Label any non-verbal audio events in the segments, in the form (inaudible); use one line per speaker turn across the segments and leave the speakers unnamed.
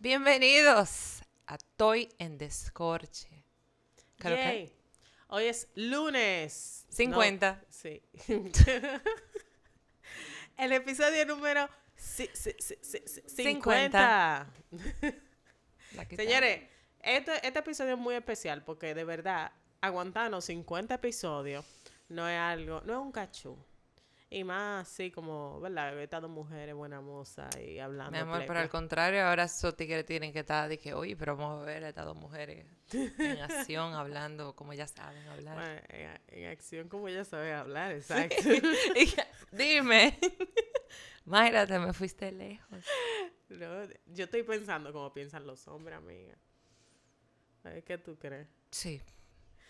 Bienvenidos a Toy en Descorche. Claro que-
Yay. Hoy es lunes.
50.
No, sí. (laughs) El episodio número ci- ci- ci- ci- ci- 50.
La que
Señores, este, este episodio es muy especial porque de verdad, aguantarnos 50 episodios no es algo, no es un cachú. Y más así como, ¿verdad? Estas dos mujeres buena moza y hablando.
Mi amor,
pleca.
pero al contrario, ahora esos tigres tienen que estar, dije, oye, pero vamos a ver a estas dos mujeres en (laughs) acción, hablando como ya saben hablar.
Bueno, en, en acción como ella sabe hablar, exacto. (laughs)
Dime. (laughs) Mayra, te me fuiste lejos.
No, yo estoy pensando como piensan los hombres, amiga. ¿Qué tú crees?
Sí,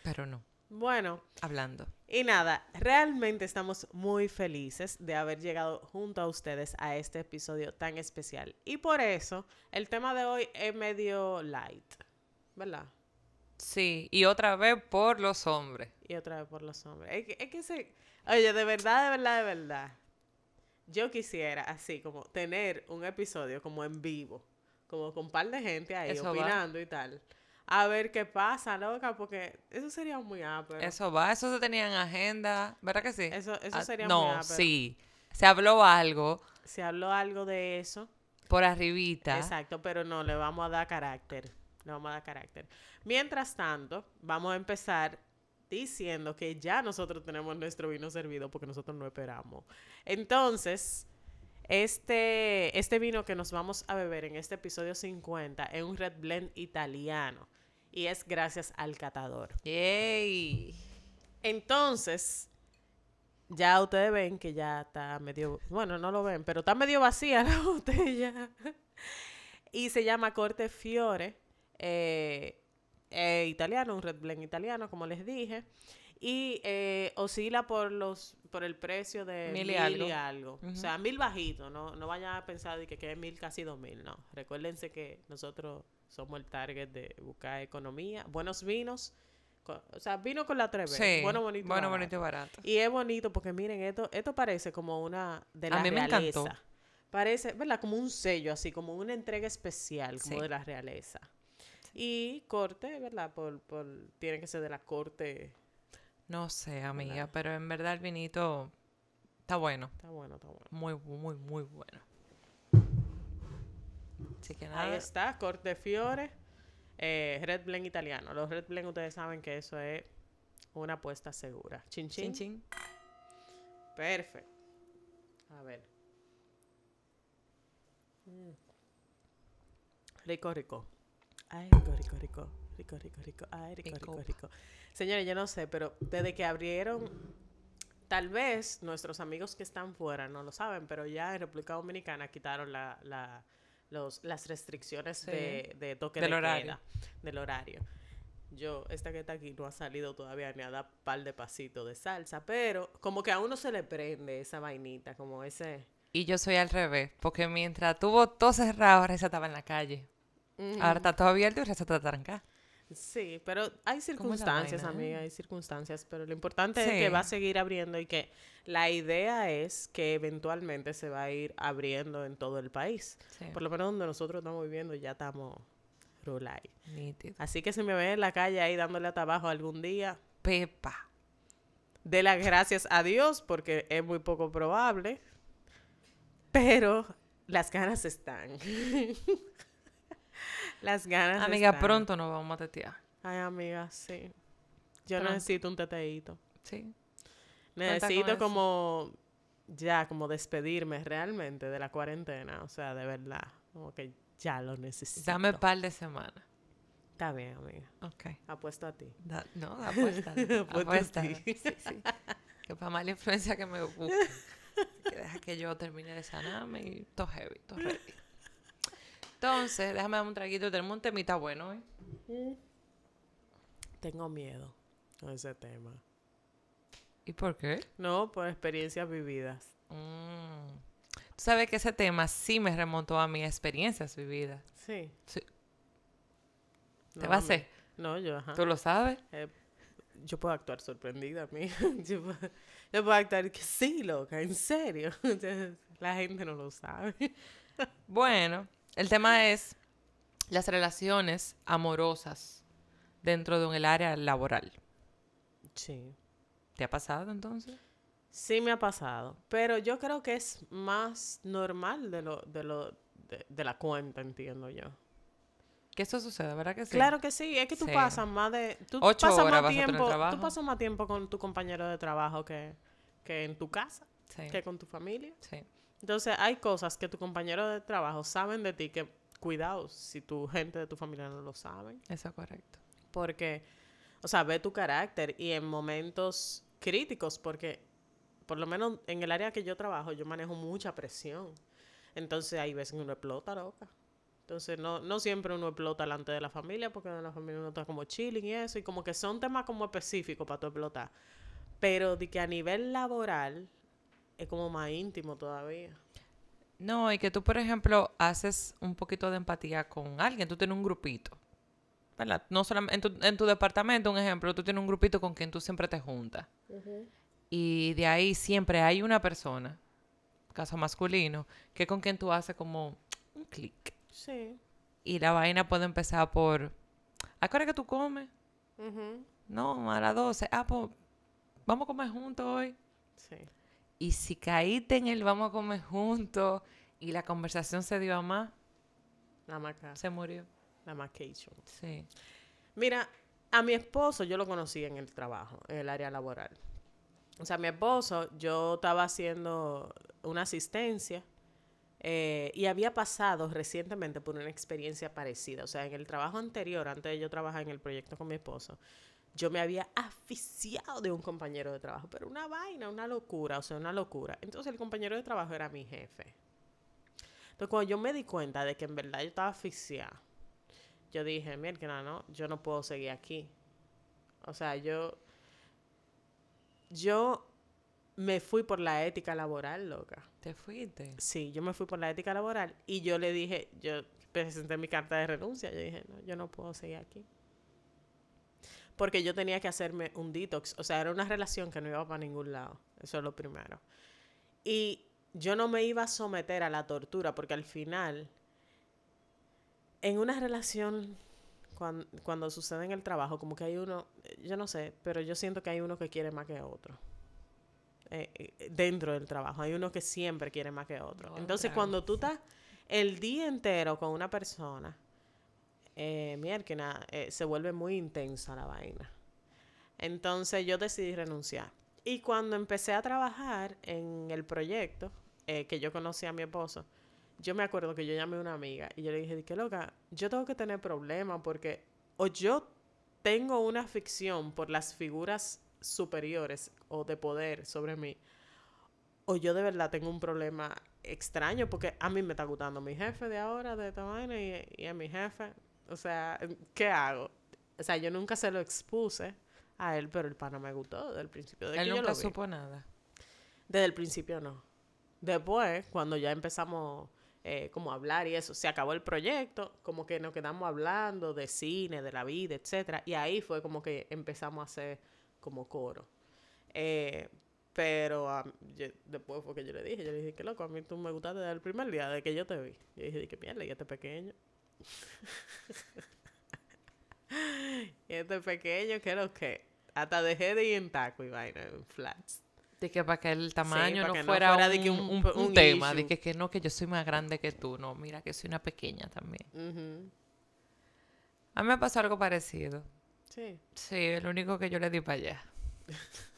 pero no,
Bueno,
hablando.
y nada, realmente estamos muy felices de haber llegado junto a ustedes a este episodio tan especial. Y por eso, el tema de hoy es medio light, ¿verdad?
Sí, y otra vez por los hombres.
Y otra vez por los hombres. Es que, es que se... Oye, de verdad, de verdad, de verdad. Yo quisiera, así, como tener un episodio como en vivo. Como con un par de gente ahí
Eso va.
opinando y tal. A ver qué pasa, loca, porque eso sería muy ápero.
Eso va, eso se tenía en agenda, ¿verdad que sí?
Eso, eso
Ah,
sería muy
No,
ápero.
sí. Se habló algo
Se habló algo de eso.
por arribita.
Exacto, pero no, le vamos a dar carácter. Le vamos a dar carácter. Mientras tanto, vamos a empezar diciendo que ya nosotros tenemos nuestro vino servido porque nosotros no esperamos. Entonces, este, este vino que nos vamos a beber en este episodio 50 es un Red Blend italiano y es gracias al catador.
Yay.
Entonces, ya ustedes ven que ya está medio, bueno, no lo ven, pero está medio vacía la (laughs) botella. y se llama Corte Fiore, eh, eh, italiano, un red blend italiano, como les dije. Y eh, oscila por los por el precio de
Mil
mil,
y
y
algo.
algo.
Ujú.
O sea, mil bajito, no, no vayan a pensar de que, que es mil, casi dos mil, no. Recuérdense que nosotros somos el target de buscar economía, buenos vinos, o sea, vino con la 3B,
Sí.
bueno, bonito,
bueno,
barato.
bonito y barato.
Y es bonito porque miren, esto, esto parece como una de
A
la
mí me
realeza.
encantó.
Parece, ¿verdad? Como un sello, así como una entrega especial, como
Sí.
de la realeza. Y corte, ¿verdad? Por, por, tiene que ser de la corte.
No sé, amiga,
¿Verdad?
pero en verdad el vinito está bueno.
Está bueno, está bueno.
Muy, muy, muy bueno. Así que
Ahí está, corte fiore, eh, red blend italiano. Los red blend ustedes saben que eso es una apuesta segura. Chin chin.
Chin, chin.
Perfecto. A ver. Mm. Rico, rico. Ay, rico, rico, rico. Rico, rico, rico. Ay, rico, rico,
Rico.
rico. Señores, yo no sé, pero desde que abrieron, tal vez nuestros amigos que están fuera no lo saben, pero ya en República Dominicana quitaron la, la- los, las restricciones
Sí.
de, de toque
Del
de
horario.
queda, del horario. Yo, esta que está aquí no ha salido todavía ni a dar par de pasitos de salsa, pero como que a uno se le prende esa vainita, como ese...
Y yo soy al revés, porque mientras tuvo todo cerrado, Reza estaba en la calle. Ahora está todo abierto y Reza está trancada.
Sí, pero hay circunstancias, amiga,
eh?
hay circunstancias, pero lo importante es que va a seguir abriendo y que la idea es que eventualmente se va a ir abriendo en todo el país.
Sí.
Por lo menos donde nosotros estamos viviendo ya estamos rulay. Así que si me ven en la calle ahí dándole hasta abajo algún día,
Pepa.
de las gracias a Dios porque es muy poco probable, pero las ganas están. (laughs) (laughs) las ganas
Amiga,
están.
pronto nos vamos a tetear.
Ay, amiga, sí. Yo
Pronto.
necesito un teteíto.
Sí.
Necesito como ya como despedirme realmente de la cuarentena, o sea, de verdad, como que ya lo necesito.
Dame par de semanas.
Está bien, amiga.
Ok.
Apuesto a ti.
Da- no, apuesta. (laughs)
Apuesta a ti.
Sí, sí. Que para mala influencia que me busque. (laughs) que deja que yo termine de sanarme y todo heavy, todo ready. Entonces, déjame dar un traguito del monte, mi está bueno, ¿eh?
Tengo miedo con ese tema.
¿Y por qué?
No, por experiencias vividas.
Mm. Tú sabes que ese tema sí me remontó a mis experiencias vividas.
Sí.
Sí. ¿Te
No,
va a hacer?
No, yo, ajá.
¿Tú lo sabes?
Eh, yo puedo actuar sorprendida, amiga. (laughs) Yo puedo, yo puedo actuar que sí, loca, en serio. (laughs) La gente no lo sabe. (laughs)
Bueno, el tema es las relaciones amorosas dentro de un el área laboral.
Sí.
¿Te ha pasado entonces?
Sí me ha pasado, pero yo creo que es más normal de lo de lo de, de la cuenta, entiendo yo.
Que eso sucede, ¿verdad que sí?
Claro que sí, es que tú
Sí.
pasas más de tú
Ocho
pasas
horas
más tiempo, tú pasas más tiempo con tu compañero de trabajo que, que en tu casa,
Sí,
que con tu familia.
sí.
Entonces, hay cosas que tu compañero de trabajo saben de ti que cuidado si tu gente de tu familia no lo saben,
Eso es correcto.
porque o sea, ve tu carácter y en momentos críticos porque por lo menos en el área que yo trabajo, yo manejo mucha presión. Entonces hay veces que uno explota, loca. Entonces no, no siempre uno explota delante de la familia, porque en la familia uno está como chilling y eso, y como que son temas como específicos para tu explotar. Pero de que a nivel laboral es como más íntimo todavía.
No, y que tú, por ejemplo, haces un poquito de empatía con alguien. Tú tienes un grupito. ¿Verdad? No solamente en tu, en tu departamento, un ejemplo, tú tienes un grupito con quien tú siempre te juntas. Y de ahí siempre hay una persona, caso masculino, que con quien tú haces como un clic.
Sí.
Y la vaina puede empezar por, ¿a qué hora que tú comes? No, a las 12. Ah, pues, vamos a comer juntos hoy.
Sí.
Y si caíste en el vamos a comer juntos y la conversación se dio a más,
La maca,
se murió.
la macation.
Sí.
Mira, a mi esposo yo lo conocí en el trabajo, en el área laboral. O sea, mi esposo, yo estaba haciendo una asistencia eh, y había pasado recientemente por una experiencia parecida. O sea, en el trabajo anterior, antes de yo trabajar en el proyecto con mi esposo, yo me había aficiado de un compañero de trabajo, pero una vaina, una locura, o sea, una locura. Entonces el compañero de trabajo era mi jefe. Entonces cuando yo me di cuenta de que en verdad yo estaba asfixiada, yo dije, mira, no, yo no puedo seguir aquí. O sea, yo, yo me fui por la ética laboral, loca.
¿Te fuiste?
Sí, yo me fui por la ética laboral y yo le dije, yo presenté mi carta de renuncia, yo dije, no, yo no puedo seguir aquí. Porque yo tenía que hacerme un detox, o sea, era una relación que no iba para ningún lado, eso es lo primero. Y yo no me iba a someter a la tortura, porque al final, en una relación, cuan- cuando, sucede en el trabajo, como que hay uno, yo no sé, pero yo siento que hay uno que quiere más que otro. Eh, eh, dentro del trabajo, hay uno que siempre quiere más que otro.
No,
Entonces,
claro.
cuando tú estás el día entero con una persona, eh, mierda, eh, se vuelve muy intensa la vaina. Entonces yo decidí renunciar. Y cuando empecé a trabajar en el proyecto, eh, que yo conocí a mi esposo, yo me acuerdo que yo llamé a una amiga y yo le dije, loca, yo tengo que tener problemas porque o yo tengo una ficción por las figuras superiores o de poder sobre mí, o yo de verdad tengo un problema extraño porque a mí me está gustando mi jefe de ahora, de esta vaina, y, y a mi jefe. O sea, ¿qué hago? O sea, yo nunca se lo expuse a él, pero el pana me gustó desde el principio. De
Él
que yo
nunca
lo vi.
supo nada.
Desde el principio no. Después, cuando ya empezamos eh, como a hablar y eso, se acabó el proyecto, como que nos quedamos hablando de cine, de la vida, etcétera, y ahí fue como que empezamos a hacer como coro. Eh, pero yo- después fue que yo le dije, yo le dije que loco, a mí tú me gustaste desde el primer día de que yo te vi. Yo dije, que mierda, y este pequeño. (laughs) y este pequeño, que lo que. Hasta dejé de ir en taco y vaina, en flats.
De que para que el tamaño no
que no
fuera, un,
de que un-
un-
un
un tema. De
issue.
que, que no, que yo soy más grande que tú. No, mira que soy una pequeña también. A mí me pasó algo parecido.
Sí.
Sí, el único que yo le di para allá. (laughs)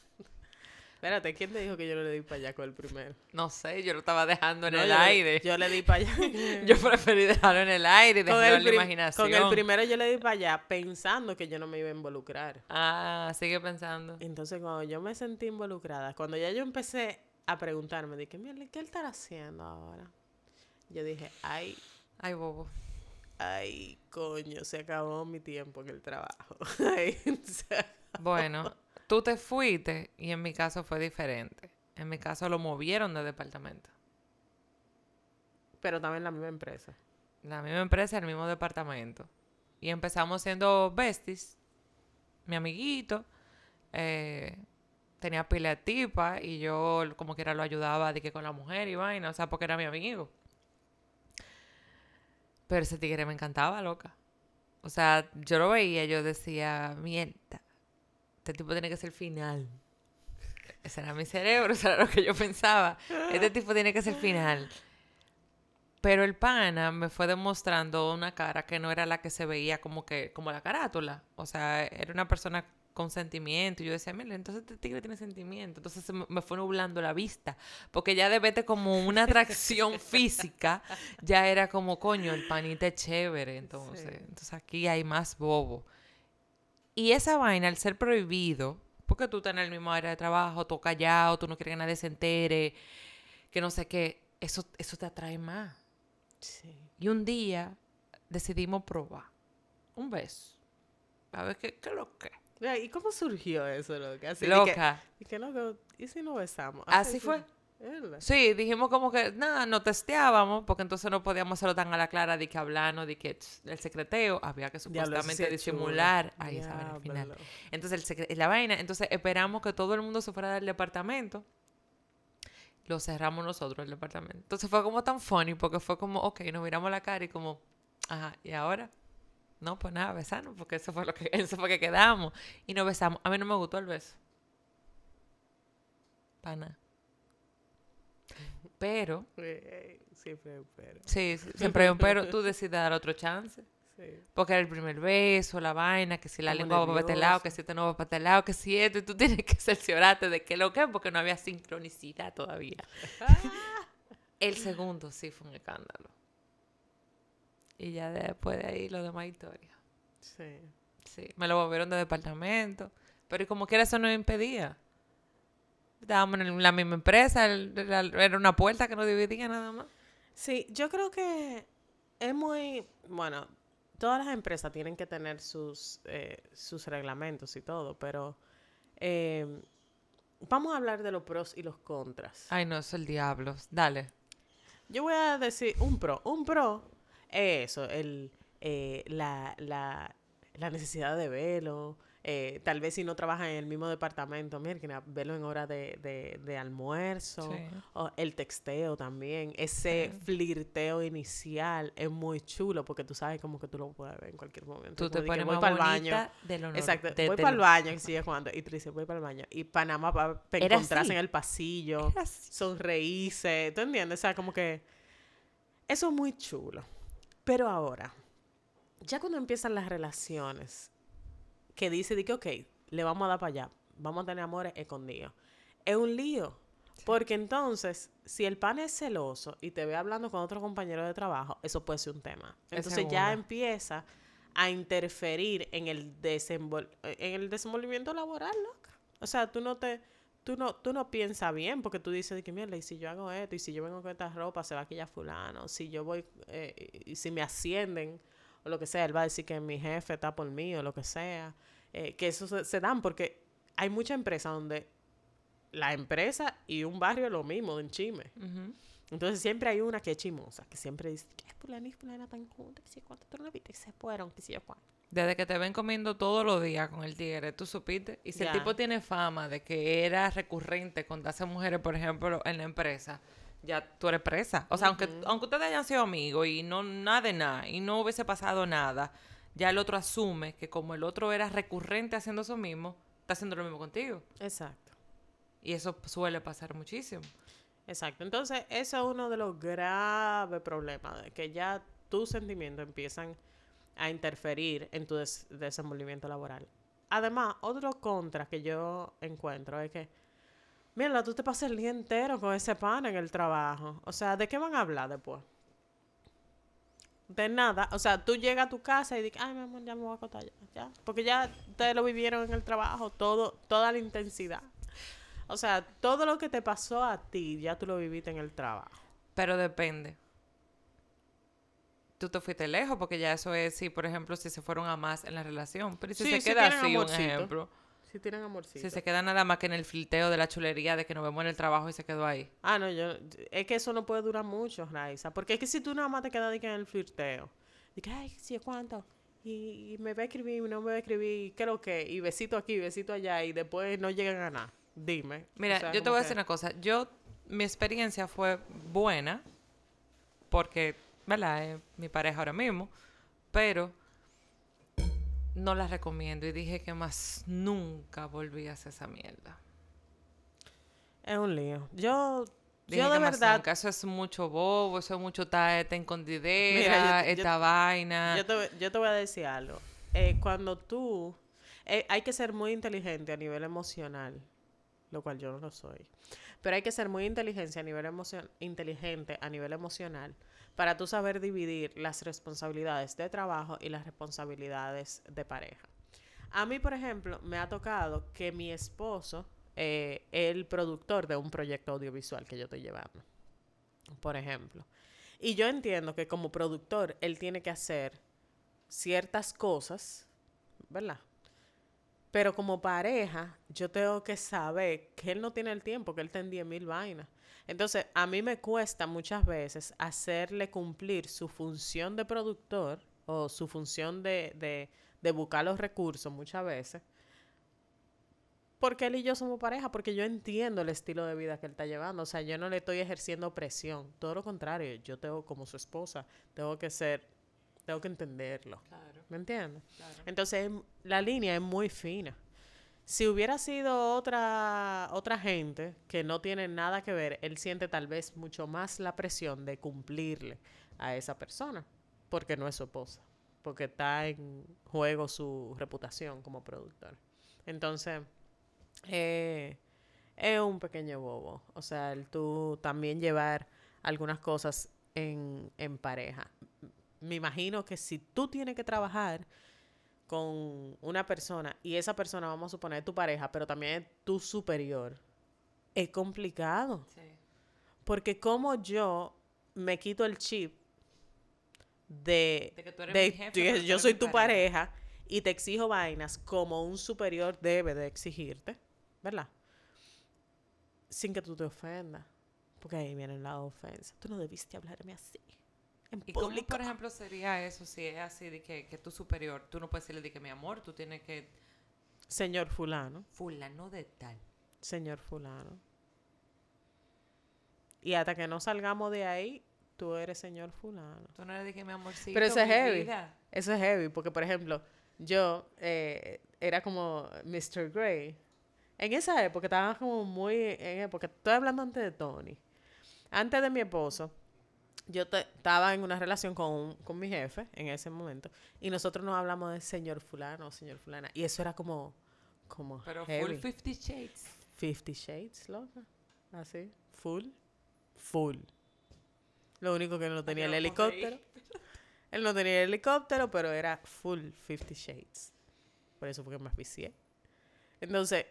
Espérate, ¿quién te dijo que yo le di para allá con el primero?
No sé, yo lo estaba dejando en
No,
el
yo le-
aire.
yo le di para allá. (laughs)
Yo preferí dejarlo en el aire y dejarlo en la imaginación.
con el primero yo le di para allá pensando que yo no me iba a involucrar.
Ah, sigue pensando.
Entonces, cuando yo me sentí involucrada, cuando ya yo empecé a preguntarme, dije, mira, ¿qué él estará haciendo ahora? Yo dije, ay,
Ay, bobo.
ay, coño, se acabó mi tiempo en el trabajo. (laughs) Ay,
Bueno, tú te fuiste y en mi caso fue diferente. En mi caso lo movieron de departamento.
Pero también la misma empresa.
La misma empresa, el mismo departamento. Y empezamos siendo besties. Mi amiguito eh, tenía pila de tipa y yo como quiera lo ayudaba de que con la mujer y vaina, o sea, porque era mi amigo. Pero ese tigre me encantaba, loca. O sea, yo lo veía, yo decía, mierda, este tipo tiene que ser final. Ese era mi cerebro, (laughs) eso era lo que yo pensaba. Este tipo tiene que ser final. Pero el pana me fue demostrando una cara que no era la que se veía como que, como la carátula. O sea, era una persona con sentimiento. Y yo decía, mira, entonces este tigre tiene sentimiento. Entonces me, me fue nublando la vista. Porque ya de verte como una atracción (laughs) física, ya era como, coño, el panita es chévere. Entonces,
Sí.
entonces aquí hay más bobo. Y esa vaina, al ser prohibido, porque tú estás en el mismo área de trabajo, tú callado, tú no quieres que nadie se entere, que no sé qué, eso, eso te atrae más.
Sí.
Y un día decidimos probar un beso. A ver qué, qué lo que.
¿Y cómo surgió eso, loca? Así de que-. Y que, loco, ¿y si nos besamos?
Así
sí.
fue. Sí, dijimos como que, nada, no testeábamos, porque entonces no podíamos hacerlo tan a la clara de que hablarnos, de que el secreteo, había que supuestamente disimular. Ahí vaina al final. Entonces, el la vaina, entonces esperamos que todo el mundo se fuera del departamento. Lo cerramos nosotros el departamento. Entonces fue como tan funny porque fue como, ok, nos miramos la cara y como, ajá, ¿y ahora? No, pues nada, besarnos, porque eso fue lo que, (laughs) eso fue que quedamos. Y nos besamos. A mí no me gustó el beso. Pana. Pero,
Eh, Siempre, pero.
sí, siempre hay un pero, tú decides dar otro chance.
Sí.
Porque era el primer beso, la vaina, que si la
Como
lengua va para este lado, que si este no va para este lado, que si esto, y tú tienes que cerciorarte de que lo que es, porque no había sincronicidad todavía. (laughs) el segundo sí fue un escándalo. Y ya después de ahí lo demás historia.
Sí.
Sí, me lo volvieron de departamento. Pero como quiera eso no impedía. Estábamos en la misma empresa, era una puerta que nos dividía nada más.
Sí, yo creo que es muy, bueno, todas las empresas tienen que tener sus, eh, sus reglamentos y todo, pero eh, vamos a hablar de los pros y los contras.
Ay, no, es el diablo. Dale.
Yo voy a decir un pro. Un pro es eso, el, eh, la, la, la necesidad de verlo. Eh, tal vez si no trabajan en el mismo departamento, mira, verlo en hora de, de, de almuerzo.
Sí.
o el texteo también. Ese
Sí.
flirteo inicial es muy chulo porque tú sabes como que tú lo puedes ver en cualquier momento.
Tú te
Como
pones
voy
más
pa'l
bonita de lo nor-
Exacto,
de-
voy para el baño, y (laughs) sigue jugando. Y tú dices, voy para el baño. Y Panamá para encontrarse en el pasillo, sonreírse, ¿tú entiendes? O sea, como que eso es muy chulo. Pero ahora, ya cuando empiezan las relaciones, que dice, de que, ok, le vamos a dar para allá, vamos a tener amores escondidos, es un lío. Porque entonces, si el pan es celoso y te ve hablando con otro compañero de trabajo, eso puede ser un tema.
Es
Entonces ya empieza a interferir en el, desenvol en el desenvolvimiento laboral, loca. O sea, tú no te... Tú no, tú no piensas bien porque tú dices de que mierda, y si yo hago esto, y si yo vengo con esta ropa, se va a quillar fulano, si yo voy, eh, y si me ascienden, o lo que sea, él va a decir que mi jefe está por mí, o lo que sea, eh, que eso se, se dan porque hay muchas empresas donde la empresa y un barrio es lo mismo, de un chisme.
Ujú.
Entonces siempre hay una que es chimosa, que siempre dice, que fulano y fulana están juntos, que si cuánto tú no viste, que se fueron, que si yo cuánto.
Desde que te ven comiendo todos los días con el tigre, tú supiste. Y si
Ya.
el tipo tiene fama de que era recurrente con mujeres, por ejemplo, en la empresa, ya tú eres presa. O sea, aunque, aunque ustedes hayan sido amigos y no nada de nada, y no hubiese pasado nada, ya el otro asume que como el otro era recurrente haciendo eso mismo, está haciendo lo mismo contigo.
Exacto.
Y eso suele pasar muchísimo.
Exacto. Entonces, eso es uno de los graves problemas, de que ya tus sentimientos empiezan a interferir en tu des- desenvolvimiento laboral. Además, otro contra que yo encuentro es que, mira, tú te pasas el día entero con ese pan en el trabajo. O sea, ¿de qué van a hablar después? De nada. O sea, tú llegas a tu casa y dices, ay, mi amor, ya me voy a acostar ya. ya. Porque ya ustedes lo vivieron en el trabajo, todo, toda la intensidad. O sea, todo lo que te pasó a ti, ya tú lo viviste en el trabajo.
Pero depende. Tú te fuiste lejos porque ya eso es, si por ejemplo, si se fueron a más en la relación. Pero ¿y si
Sí,
se queda así, un ejemplo.
Si tienen amorcito.
Si se queda nada más que en el filteo de la chulería de que nos vemos en el trabajo y se quedó ahí.
Ah, no, yo... Es que eso no puede durar mucho, Raiza. Porque es que si tú nada más te quedas de que en el flirteo. De que, ay, sí, ¿cuánto? Y, y me va a escribir, no me va a escribir, ¿qué lo que? Y besito aquí, besito allá, y después no llegan a nada. Dime.
Mira,
O sea,
yo te voy a decir una cosa. Yo, mi experiencia fue buena porque ¿verdad? Es mi pareja ahora mismo, pero no la recomiendo y dije que más nunca volví a hacer esa mierda.
Es un lío. Yo,
Dije
yo de verdad,
nunca. Eso es mucho bobo, eso es mucho ta- esta
Mira, yo- yo-
esta vaina.
yo te, yo te voy a decir algo. Eh, cuando tú, eh, hay que ser muy inteligente a nivel emocional, lo cual yo no lo soy. Pero hay que ser muy inteligente a nivel emocion- inteligente a nivel emocional para tú saber dividir las responsabilidades de trabajo y las responsabilidades de pareja. A mí, por ejemplo, me ha tocado que mi esposo eh, es el productor de un proyecto audiovisual que yo estoy llevando, por ejemplo. Y yo entiendo que como productor él tiene que hacer ciertas cosas, ¿verdad? Pero como pareja, yo tengo que saber que él no tiene el tiempo, que él tiene 10 mil vainas. Entonces, a mí me cuesta muchas veces hacerle cumplir su función de productor o su función de, de, de buscar los recursos muchas veces. Porque él y yo somos pareja, porque yo entiendo el estilo de vida que él está llevando. O sea, yo no le estoy ejerciendo presión. Todo lo contrario, yo tengo como su esposa, tengo que ser, tengo que entenderlo.
Claro,
¿Me entiendes?
claro.
Entonces, la línea es muy fina. Si hubiera sido otra, otra gente que no tiene nada que ver, él siente tal vez mucho más la presión de cumplirle a esa persona, porque no es su esposa, porque está en juego su reputación como productor. Entonces, eh, es un pequeño bobo. O sea, el tú también llevar algunas cosas en, en pareja. Me imagino que si tú tienes que trabajar con una persona y esa persona, vamos a suponer, tu pareja, pero también es tu superior, es complicado.
Sí.
Porque como yo me quito el chip de,
De que tú eres
de
mi jefe,
que yo soy tu pareja y te exijo vainas como un superior debe de exigirte, ¿verdad? Sin que tú te ofendas. Porque ahí viene la ofensa. Tú no debiste hablarme así. En
¿Y cómo,
público.
por ejemplo, sería eso si es así de que, que tu superior, tú no puedes decirle de que mi amor, tú tienes que
Señor fulano.
fulano de tal?
Señor fulano. Y hasta que no salgamos de ahí, tú eres señor fulano.
Tú no eres de que mi amorcito,
Pero eso es heavy.
vida.
Eso es heavy, porque por ejemplo, yo eh, era como Mr. Grey. En esa época estaba como muy en época, estoy hablando antes de Tony. Antes de mi esposo, yo te- estaba en una relación con, un- con mi jefe en ese momento y nosotros nos hablamos de señor fulano o señor fulana y eso era como como
Pero
heavy.
full Fifty Shades.
Fifty Shades, loca. Así, full, full. Lo único que él no tenía el helicóptero. Él no tenía el helicóptero, pero era full Fifty Shades. Por eso fue que me aficié. Entonces,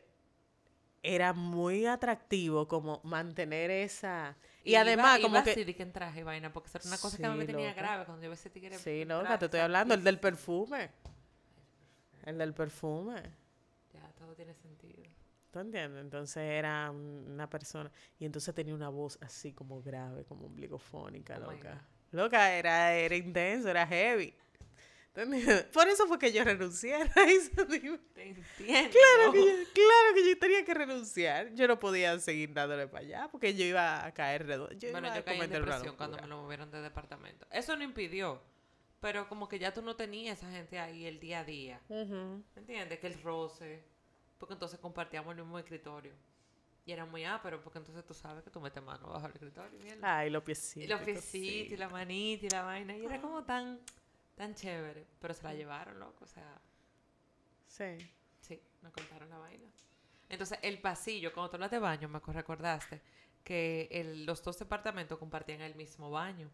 era muy atractivo como mantener esa... Y, además, como
iba
que...
así que en traje y vaina, porque era una cosa que a mí me
Sí,
tenía grave cuando yo veía ese tigre.
Sí, loca,
traje,
te estoy hablando, el del perfume. El del perfume.
Ya, todo tiene sentido.
¿Tú entiendes? Entonces era un- una persona. Y entonces tenía una voz así como grave, como ombligofónica,
Oh
loca. Loca, era, era intenso, era heavy. Por eso fue que yo renuncié a (laughs) eso. digo.
Te entiendo.
Claro que, yo, claro que yo tenía que renunciar. Yo no podía seguir dándole para allá porque yo iba a caer redondo. Yo
bueno,
iba
yo
a
caí en depresión cuando me lo movieron de departamento. Eso no impidió. Pero como que ya tú no tenías esa gente ahí el día a día. ¿Me entiendes? Que el roce. Porque entonces compartíamos el mismo escritorio. Y era muy ápero, porque entonces tú sabes que tú metes mano bajo el escritorio. Mierda.
Ay, los piecitos.
y los piecitos, y la manita, y la vaina. Y era como tan, tan chévere. Pero se la llevaron, loco. O sea,
Sí.
sí, nos contaron la vaina. Entonces, el pasillo, cuando tú hablas de baño, me recordaste que el- los dos departamentos compartían el mismo baño.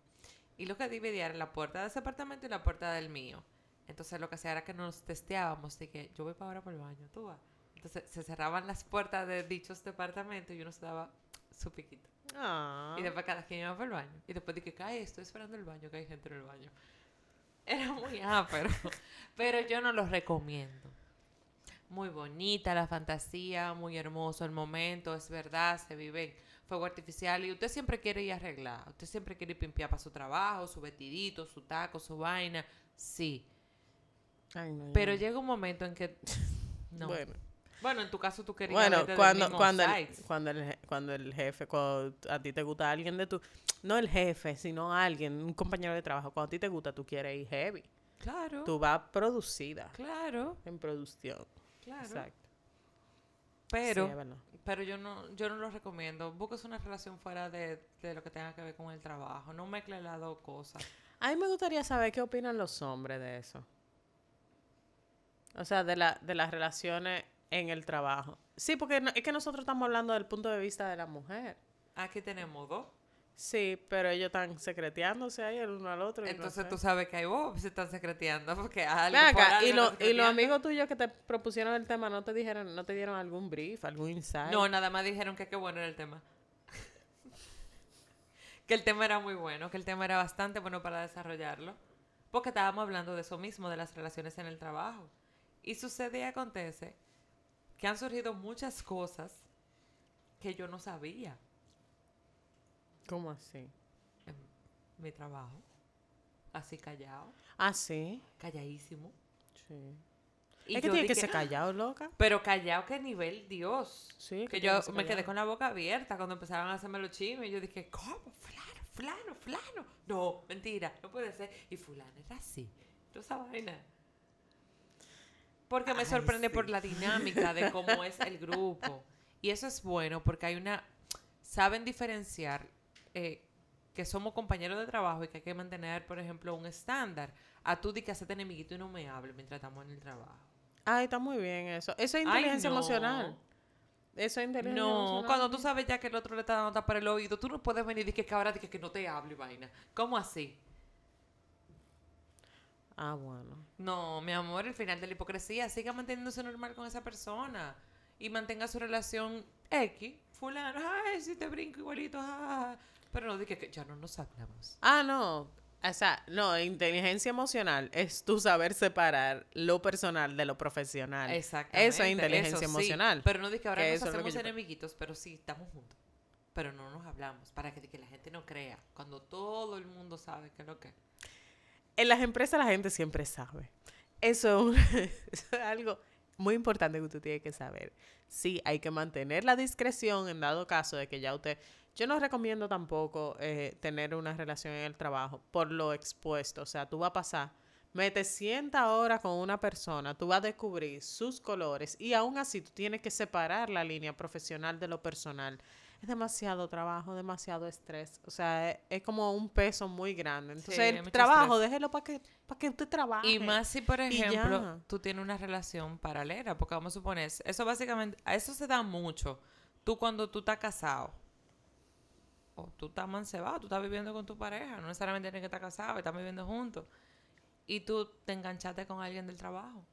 Y lo que dividía era la puerta de ese apartamento y la puerta del mío. Entonces, lo que hacía era que nos testeábamos de que yo voy para ahora por el baño, tú vas. Entonces, se cerraban las puertas de dichos departamentos y uno se daba su piquito.
Ah.
Y después cada quien iba para el baño. Y después dije, cae, estoy esperando el baño, que hay gente en el baño. Era muy ápero. (laughs) pero yo no lo recomiendo. Muy bonita la fantasía, muy hermoso el momento, es verdad, se vive en fuego artificial y usted siempre quiere ir arreglado, usted siempre quiere ir pimpear para su trabajo, su vestidito, su taco, su vaina, sí.
Ay, no,
Pero
no.
llega un momento en que (laughs) no.
Bueno.
Bueno, en tu caso tú querías
Bueno,
verte del
cuando, cuando, el, cuando, el, cuando el jefe, cuando a ti te gusta alguien de tu... No el jefe, sino alguien, un compañero de trabajo. Cuando a ti te gusta, tú quieres ir heavy.
Claro,
Tú vas producida
claro,
en producción.
claro.
Exacto.
Pero,
Sí,
pero yo no, yo no lo recomiendo. Busques una relación fuera de, de lo que tenga que ver con el trabajo. No mezcle las dos cosas.
A mí me gustaría saber qué opinan los hombres de eso. O sea, de, la, de las relaciones en el trabajo. Sí, porque no- es que nosotros estamos hablando del punto de vista de la mujer.
Aquí tenemos dos.
Sí, pero ellos están secreteándose ahí el uno al otro. no
Entonces
sé.
tú sabes que hay vos se están secreteando porque
acá, y,
están
lo- y los amigos tuyos que te propusieron el tema no te dijeron, no te dieron algún brief, algún insight.
No, nada más dijeron que qué bueno era el tema. (laughs) que el tema era muy bueno, que el tema era bastante bueno para desarrollarlo. Porque estábamos hablando de eso mismo, de las relaciones en el trabajo. Y sucede y acontece que han surgido muchas cosas que yo no sabía
¿Cómo así?
en mi trabajo. Así callado,
Ah, sí.
calladísimo.
Sí.
Y
es que tiene que ser callado, loca.
Pero callado, ¿qué nivel? Dios.
Sí,
Que yo me quedé con la boca abierta cuando empezaron a hacerme los chismes. Y yo dije, ¿cómo? Fulano, fulano, fulano. No, mentira, no puede ser. Y fulano era así. Toda esa vaina. Porque me
Ay,
sorprende por la dinámica de cómo es el (laughs) grupo. Y eso es bueno porque hay una... Saben diferenciar eh, que somos compañeros de trabajo y que hay que mantener, por ejemplo, un estándar. A tú di que hacerte enemiguito y no me hables mientras estamos en el trabajo.
Ay, está muy bien eso. Eso es
Ay,
inteligencia
no.
emocional. Eso es inteligencia
No,
emocional.
cuando tú sabes ya que el otro le está dando para el oído, tú no puedes venir y decir que ahora que, que no te hable, vaina. ¿Cómo así?
Ah, bueno.
No, mi amor, el final de la hipocresía. Siga manteniéndose normal con esa persona. Y mantenga su relación X. Fulano, ay, si te brinco igualito, ah. Pero no diga que ya no nos hablamos.
Ah, no. O sea, no, inteligencia emocional es tu saber separar lo personal de lo profesional.
Exactamente.
Eso es inteligencia emocional.
Pero no diga que ahora
Que
nos
es
hacemos
yo-
enemiguitos, pero sí, estamos juntos. Pero no nos hablamos. Para que, que la gente no crea. Cuando todo el mundo sabe que es lo que.
En las empresas la gente siempre sabe. Eso es, (laughs) algo muy importante que tú tienes que saber. Sí, hay que mantener la discreción en dado caso de que ya usted... Yo no recomiendo tampoco eh, tener una relación en el trabajo por lo expuesto. O sea, tú vas a pasar, mete 100 horas con una persona, tú vas a descubrir sus colores y aún así tú tienes que separar la línea profesional de lo personal. Es demasiado trabajo, demasiado estrés. O sea, es, es como un peso muy grande. Entonces,
Sí,
el trabajo,
estrés.
déjelo para que, para que usted trabaje.
Y más si, por ejemplo, tú tienes una relación paralela, porque vamos a suponer, eso básicamente, a eso se da mucho. Tú cuando tú estás casado, o tú estás mancebado, tú estás viviendo con tu pareja, no necesariamente tienes que estar casado, están viviendo juntos, y tú te enganchaste con alguien del trabajo.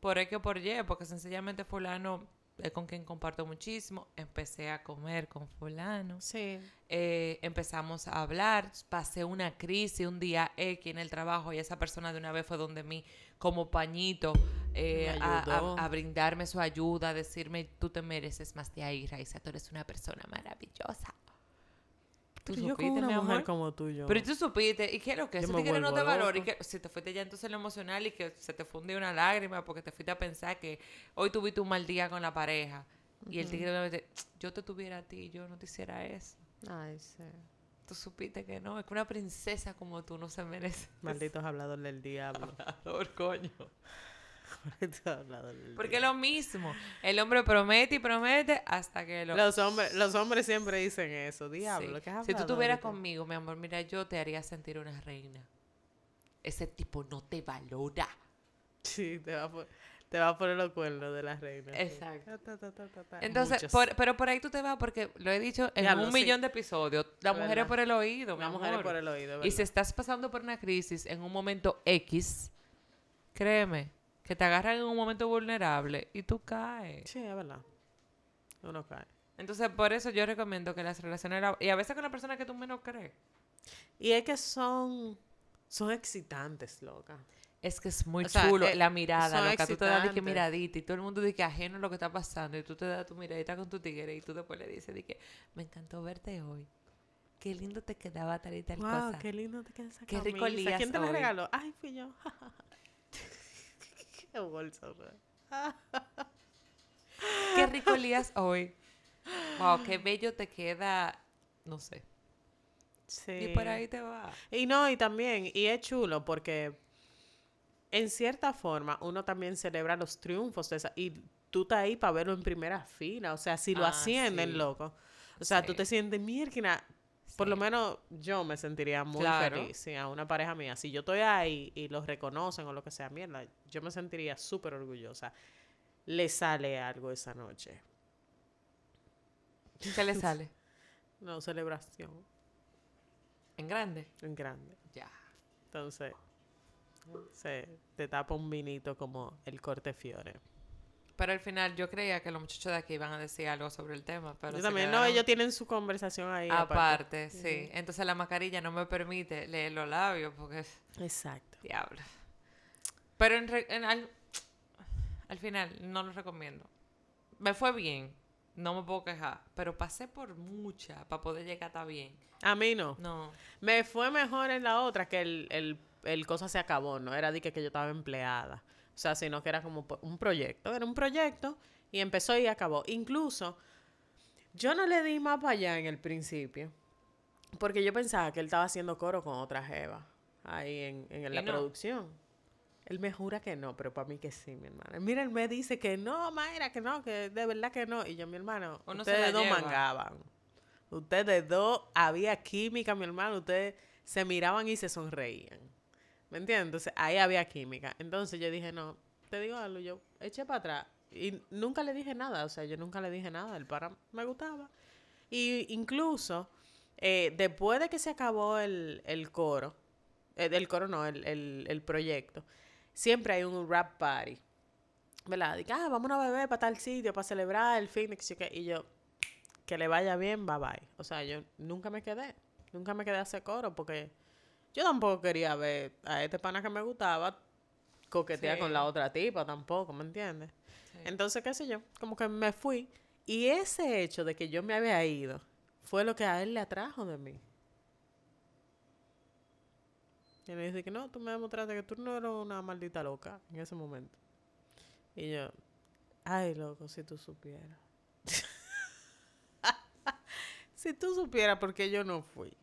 Por X o por Y, porque sencillamente fulano es con quien comparto muchísimo, empecé a comer con fulano.
Sí.
eh, empezamos a hablar, pasé una crisis un día X en el trabajo y esa persona de una vez fue donde mí como pañito eh, a- a brindarme su ayuda, a decirme, tú te mereces más de ahí, Raiza, tú eres una persona maravillosa. ¿Tú
yo
supiste,
una
mi
mujer
amor?
como tú, yo...
Pero tú supiste, ¿y qué es lo que?
Yo
Ese
me
tigre no te valora y que si te fuiste ya entonces en lo emocional y que se te funde una lágrima porque te fuiste a pensar que hoy tuviste un mal día con la pareja y el tigre yo te tuviera a ti, yo no te hiciera eso.
Ay, sí.
Tú supiste que no, es que una princesa como tú no se merece.
Malditos habladores del diablo. (laughs)
Hablador, coño. (laughs) Porque es lo mismo. El hombre promete y promete hasta que lo...
Los hombres, los hombres siempre dicen eso. Diablo,
Sí.
¿qué es
Si tú estuvieras conmigo, mi amor, mira, yo te haría sentir una reina. Ese tipo no te valora.
Sí, te va, a pon- te va a poner los cuernos de las reinas.
Exacto.
Ta, ta, ta, ta, ta.
Entonces, por- pero por ahí tú te vas porque lo he dicho en
Diablo,
un
sí.
millón de episodios. La
Es
mujer es por el oído, mi
Las mujeres
amor.
por el oído,
Y si estás pasando por una crisis en un momento X, créeme, que te agarran en un momento vulnerable y tú caes.
Sí, es verdad. Uno cae.
Entonces, por eso yo recomiendo que las relaciones... la- Y a veces con la persona que tú menos crees.
Y es que son... Son excitantes, loca.
Es que es muy
O sea,
chulo
eh,
la mirada, loca. Tú te das de que
excitantes.
miradita y todo el mundo dice que ajeno a lo que está pasando y tú te das tu miradita con tu tigre y tú después le dices de que me encantó verte hoy. Qué lindo te quedaba tal y tal
Wow,
cosa.
qué lindo te queda esa
Qué rico
camisa.
olías
¿Quién te la regaló? Ay, fui yo. (laughs) qué bolsa.
Qué rico olías hoy. Wow, qué bello te queda, no sé.
Sí.
Y por ahí te va.
Y no, y también, y es chulo porque en cierta forma uno también celebra los triunfos de esa, y tú estás ahí para verlo en primera fila, o sea, si lo
Ah,
ascienden,
sí.
loco. O sea, tú
Sí.
te sientes, mierda, por lo menos yo me sentiría muy
Claro.
feliz, sí, a una pareja mía. Si yo estoy ahí y los reconocen o lo que sea, mierda, yo me sentiría súper orgullosa. Le sale algo esa noche.
¿Qué le sale? (laughs)
No, celebración
¿En grande?
en grande.
Ya.
Entonces, se te tapa un vinito como el corte fiore.
Pero al final yo creía que los muchachos de aquí iban a decir algo sobre el tema. Pero
Yo también, no, ellos tienen su conversación ahí.
Aparte, sí. Entonces la mascarilla no me permite leer los labios porque es
Exacto.
diablo. Pero en, re- en al, al final no lo recomiendo. Me fue bien, no me puedo quejar, pero pasé por mucha para poder llegar hasta bien.
A mí no.
No,
Me fue mejor en la otra que el, el, el cosa se acabó, no era de que, que yo estaba empleada. O sea, sino que era como un proyecto. Era un proyecto y empezó y acabó. Incluso, yo no le di más para allá en el principio. Porque yo pensaba que él estaba haciendo coro con otra jeva ahí en, en
¿Y
la
no?
producción. Él me jura que no, pero para mí que sí, mi hermana. Mira, él me dice que no, Mayra, que no, que de verdad que no. Y yo, mi hermano, ustedes dos
lleva.
mangaban. Ustedes dos, había química, mi hermano. Ustedes se miraban y se sonreían. ¿Me entiendes? Entonces, ahí había química. Entonces yo dije, no, te digo algo, yo eché para atrás. Y nunca le dije nada, o sea, yo nunca le dije nada. El para me gustaba. Y incluso, eh, después de que se acabó el, el coro, eh, el coro no, el, el, el proyecto, siempre hay un rap party. ¿Verdad? Digo, ah, vamos a beber para tal sitio, para celebrar el fin. Y yo, que le vaya bien, bye bye. O sea, yo nunca me quedé. Nunca me quedé a hacer coro porque yo tampoco quería ver a este pana que me gustaba coquetear
Sí.
con la otra tipa tampoco, ¿me entiendes?
Sí.
Entonces, qué sé yo, como que me fui. Y ese hecho de que yo me había ido fue lo que a él le atrajo de mí. Y me dice que no, tú me demostraste que tú no eras una maldita loca en ese momento. Y yo, ay, loco, si tú supieras. (laughs) si tú supieras por qué yo no fui.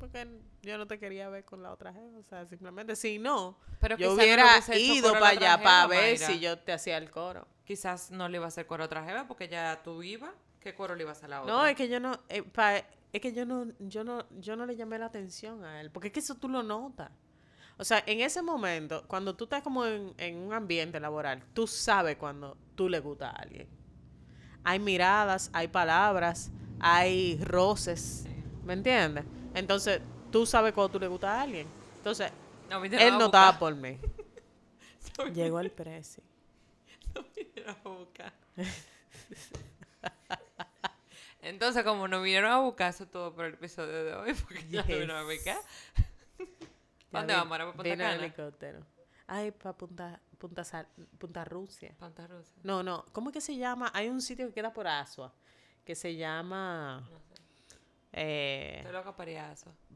Porque yo no te quería ver con la otra jefa. O sea, simplemente, si no,
Pero
yo
no
hubiera ido para allá para
jeva,
ver
Mayra.
si yo te hacía el coro.
Quizás no le iba a hacer coro a otra jeva porque ya tú ibas. ¿Qué coro le ibas a la otra?
No, es que yo no, eh, pa- es que yo no, yo no, yo no le llamé la atención a él, porque es que eso tú lo notas. O sea, en ese momento, cuando tú estás como en, en un ambiente laboral, tú sabes cuando tú le gusta a alguien. Hay miradas, hay palabras, hay roces,
Sí.
¿me entiendes? Entonces, tú sabes cuando tú le gusta a alguien. Entonces,
No,
él no estaba por mí. (laughs)
No
Llegó el (laughs) precio.
vinieron a buscar. (laughs) Entonces, como no vinieron a buscar, eso es todo por el episodio de hoy, porque ya no vinieron a buscar. ¿Para ¿Dónde vamos? ¿Ahora para Punta
vino el
Cana?
helicóptero. Ay, para Punta, Punta, Sal- Punta Rusia.
Punta Rosa.
No, no. ¿Cómo es que se llama? Hay un sitio que queda por Asua que se llama
No.
Eh,
loca.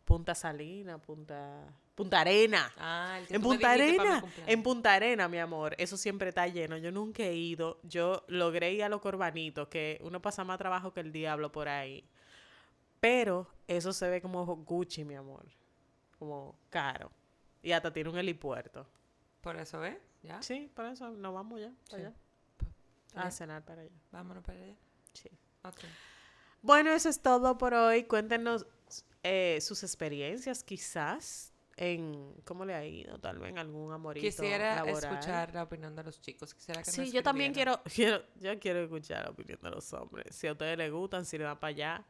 Punta Salina, Punta Punta Arena.
Ah, el que
En
tú
Punta Arena, en Punta Arena, mi amor, eso siempre está lleno. Yo nunca he ido. Yo logré ir a los corbanitos, que uno pasa más trabajo que el diablo por ahí. Pero eso se ve como Gucci, mi amor. Como caro. Y hasta tiene un helipuerto.
Por eso, ¿ves? ¿Ya?
Sí, por eso nos vamos ya. Para
Sí.
allá.
¿Está
A cenar para allá.
Vámonos para allá.
Sí.
Ok.
Bueno, eso es todo por hoy. Cuéntenos eh, sus experiencias, quizás, en cómo le ha ido, tal vez en algún amorito
Quisiera
laboral.
escuchar la opinión de los chicos. Quisiera que
Sí, yo también quiero, (laughs) quiero, yo quiero escuchar la opinión de los hombres. Si a ustedes les gustan, si le van para allá,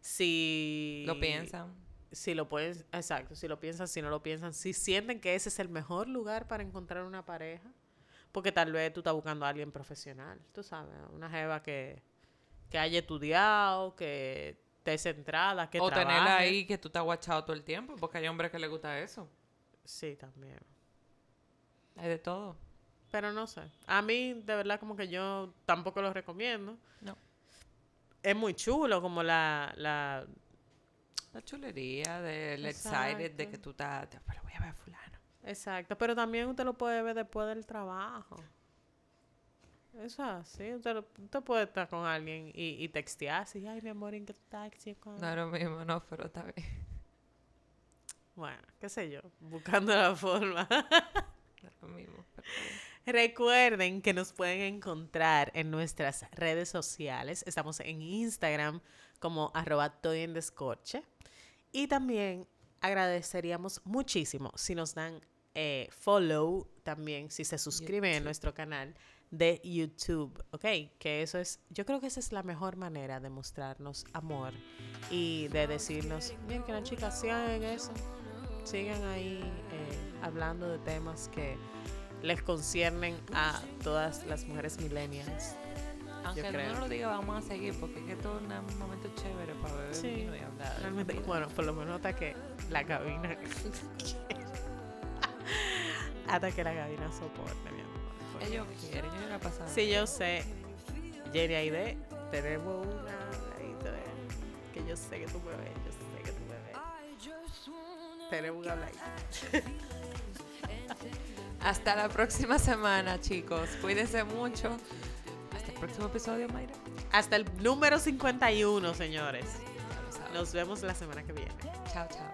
si
Lo piensan.
si lo pueden, exacto, si lo piensan, si no lo piensan, si sienten que ese es el mejor lugar para encontrar una pareja, porque tal vez tú estás buscando a alguien profesional, tú sabes, una jeva que, que haya estudiado, que esté centrada, que
o
trabaje.
tenerla ahí que tú estás guachado todo el tiempo, porque hay hombres que les gusta eso.
Sí, también.
Hay de todo.
Pero no sé. A mí, de verdad, como que yo tampoco lo recomiendo.
No.
Es muy chulo, como la, la
La chulería del excited de que tú estás, te- pero voy a ver a fulano.
Exacto, pero también usted lo puede ver después del trabajo. Eso es así. Usted, lo- usted puede estar con alguien y, y. Ay, mi amor, ¿en qué taxi? con-?"
No lo mismo, no, pero está bien.
Bueno, qué sé yo. Buscando la forma. (laughs)
No lo mismo. pero.
Recuerden que nos pueden encontrar en nuestras redes sociales. Estamos en Instagram como arroba Toy en Descorche. Y también agradeceríamos muchísimo si nos dan eh, follow también, si se suscriben en
YouTube.
nuestro canal de YouTube, ¿ok? Que eso es, yo creo que esa es la mejor manera de mostrarnos amor y de decirnos, miren que las chicas sigan eso, sigan ahí eh, hablando de temas que les conciernen a todas las mujeres millennials.
Aunque
creo.
no lo diga, vamos a seguir porque es que todo es un momento chévere para beber
Sí,
vino y hablar.
Realmente, bueno, por lo menos hasta que la cabina. (laughs) hasta que la cabina soporte, mi
ellos quieren, ellos la pasan.
Sí, yo sé. Jerry Aide, tenemos una que yo sé que tú me ves, yo sé que tú me ves. Tenemos que hablar. (laughs)
Hasta la próxima semana, chicos. Cuídense mucho. Hasta el próximo episodio, Mayra.
Hasta el número 51, señores. Nos vemos la semana que viene.
Chao, chao.